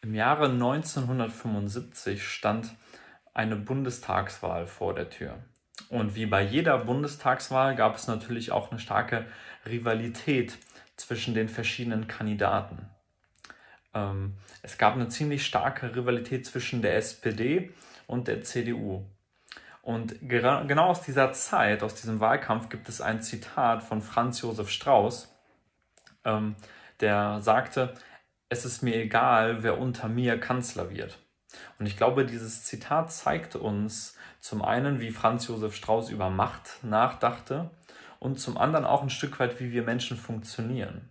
Im Jahre 1975 stand eine Bundestagswahl vor der Tür. Und wie bei jeder Bundestagswahl gab es natürlich auch eine starke Rivalität zwischen den verschiedenen Kandidaten. Ähm, es gab eine ziemlich starke Rivalität zwischen der SPD und der CDU. Und genau aus dieser Zeit, aus diesem Wahlkampf, gibt es ein Zitat von Franz Josef Strauß, ähm, der sagte, es ist mir egal, wer unter mir Kanzler wird. Und ich glaube, dieses Zitat zeigt uns zum einen, wie Franz Josef Strauß über Macht nachdachte und zum anderen auch ein Stück weit, wie wir Menschen funktionieren.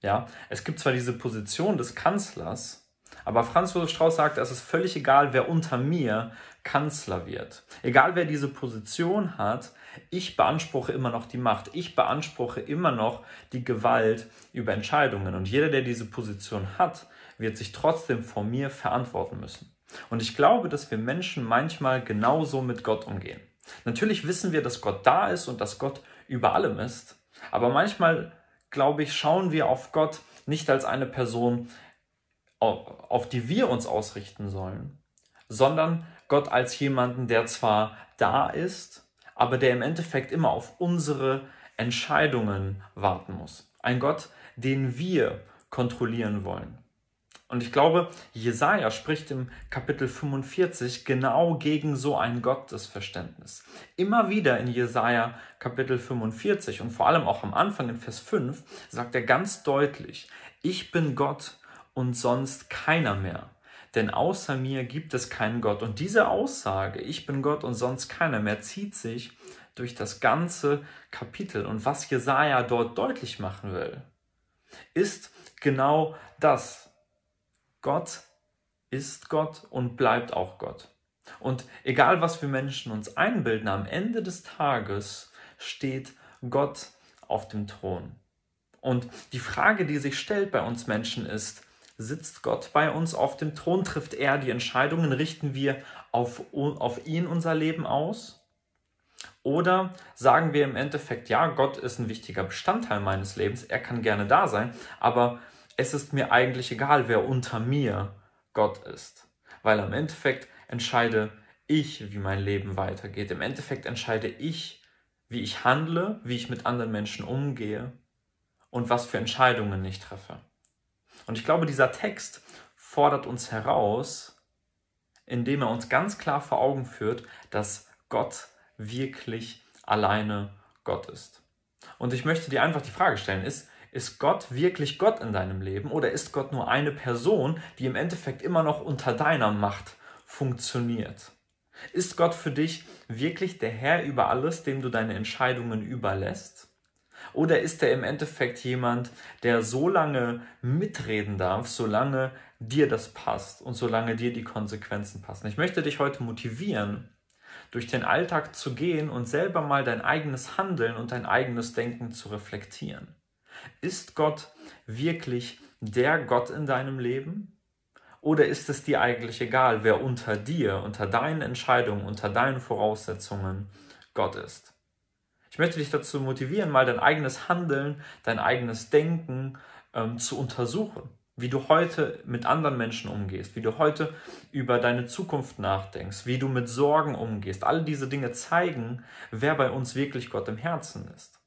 Ja, es gibt zwar diese Position des Kanzlers, aber Franz Josef Strauß sagt, es ist völlig egal, wer unter mir Kanzler wird. Egal wer diese Position hat, ich beanspruche immer noch die Macht. Ich beanspruche immer noch die Gewalt über Entscheidungen. Und jeder, der diese Position hat, wird sich trotzdem vor mir verantworten müssen. Und ich glaube, dass wir Menschen manchmal genauso mit Gott umgehen. Natürlich wissen wir, dass Gott da ist und dass Gott über allem ist. Aber manchmal, glaube ich, schauen wir auf Gott nicht als eine Person, auf die wir uns ausrichten sollen, sondern Gott als jemanden, der zwar da ist, aber der im Endeffekt immer auf unsere Entscheidungen warten muss. Ein Gott, den wir kontrollieren wollen. Und ich glaube, Jesaja spricht im Kapitel 45 genau gegen so ein Gottesverständnis. Immer wieder in Jesaja Kapitel 45 und vor allem auch am Anfang in Vers 5 sagt er ganz deutlich: Ich bin Gott und sonst keiner mehr. Denn außer mir gibt es keinen Gott. Und diese Aussage, ich bin Gott und sonst keiner mehr, zieht sich durch das ganze Kapitel. Und was Jesaja dort deutlich machen will, ist genau das. Gott ist Gott und bleibt auch Gott. Und egal was wir Menschen uns einbilden, am Ende des Tages steht Gott auf dem Thron. Und die Frage, die sich stellt bei uns Menschen ist, Sitzt Gott bei uns auf dem Thron? Trifft er die Entscheidungen? Richten wir auf, auf ihn unser Leben aus? Oder sagen wir im Endeffekt, ja, Gott ist ein wichtiger Bestandteil meines Lebens, er kann gerne da sein, aber es ist mir eigentlich egal, wer unter mir Gott ist. Weil am Endeffekt entscheide ich, wie mein Leben weitergeht. Im Endeffekt entscheide ich, wie ich handle, wie ich mit anderen Menschen umgehe und was für Entscheidungen ich treffe. Und ich glaube, dieser Text fordert uns heraus, indem er uns ganz klar vor Augen führt, dass Gott wirklich alleine Gott ist. Und ich möchte dir einfach die Frage stellen, ist, ist Gott wirklich Gott in deinem Leben oder ist Gott nur eine Person, die im Endeffekt immer noch unter deiner Macht funktioniert? Ist Gott für dich wirklich der Herr über alles, dem du deine Entscheidungen überlässt? Oder ist er im Endeffekt jemand, der so lange mitreden darf, solange dir das passt und solange dir die Konsequenzen passen? Ich möchte dich heute motivieren, durch den Alltag zu gehen und selber mal dein eigenes Handeln und dein eigenes Denken zu reflektieren. Ist Gott wirklich der Gott in deinem Leben? Oder ist es dir eigentlich egal, wer unter dir, unter deinen Entscheidungen, unter deinen Voraussetzungen Gott ist? Ich möchte dich dazu motivieren, mal dein eigenes Handeln, dein eigenes Denken ähm, zu untersuchen. Wie du heute mit anderen Menschen umgehst, wie du heute über deine Zukunft nachdenkst, wie du mit Sorgen umgehst. All diese Dinge zeigen, wer bei uns wirklich Gott im Herzen ist.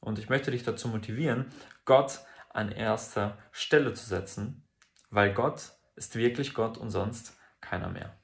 Und ich möchte dich dazu motivieren, Gott an erster Stelle zu setzen, weil Gott ist wirklich Gott und sonst keiner mehr.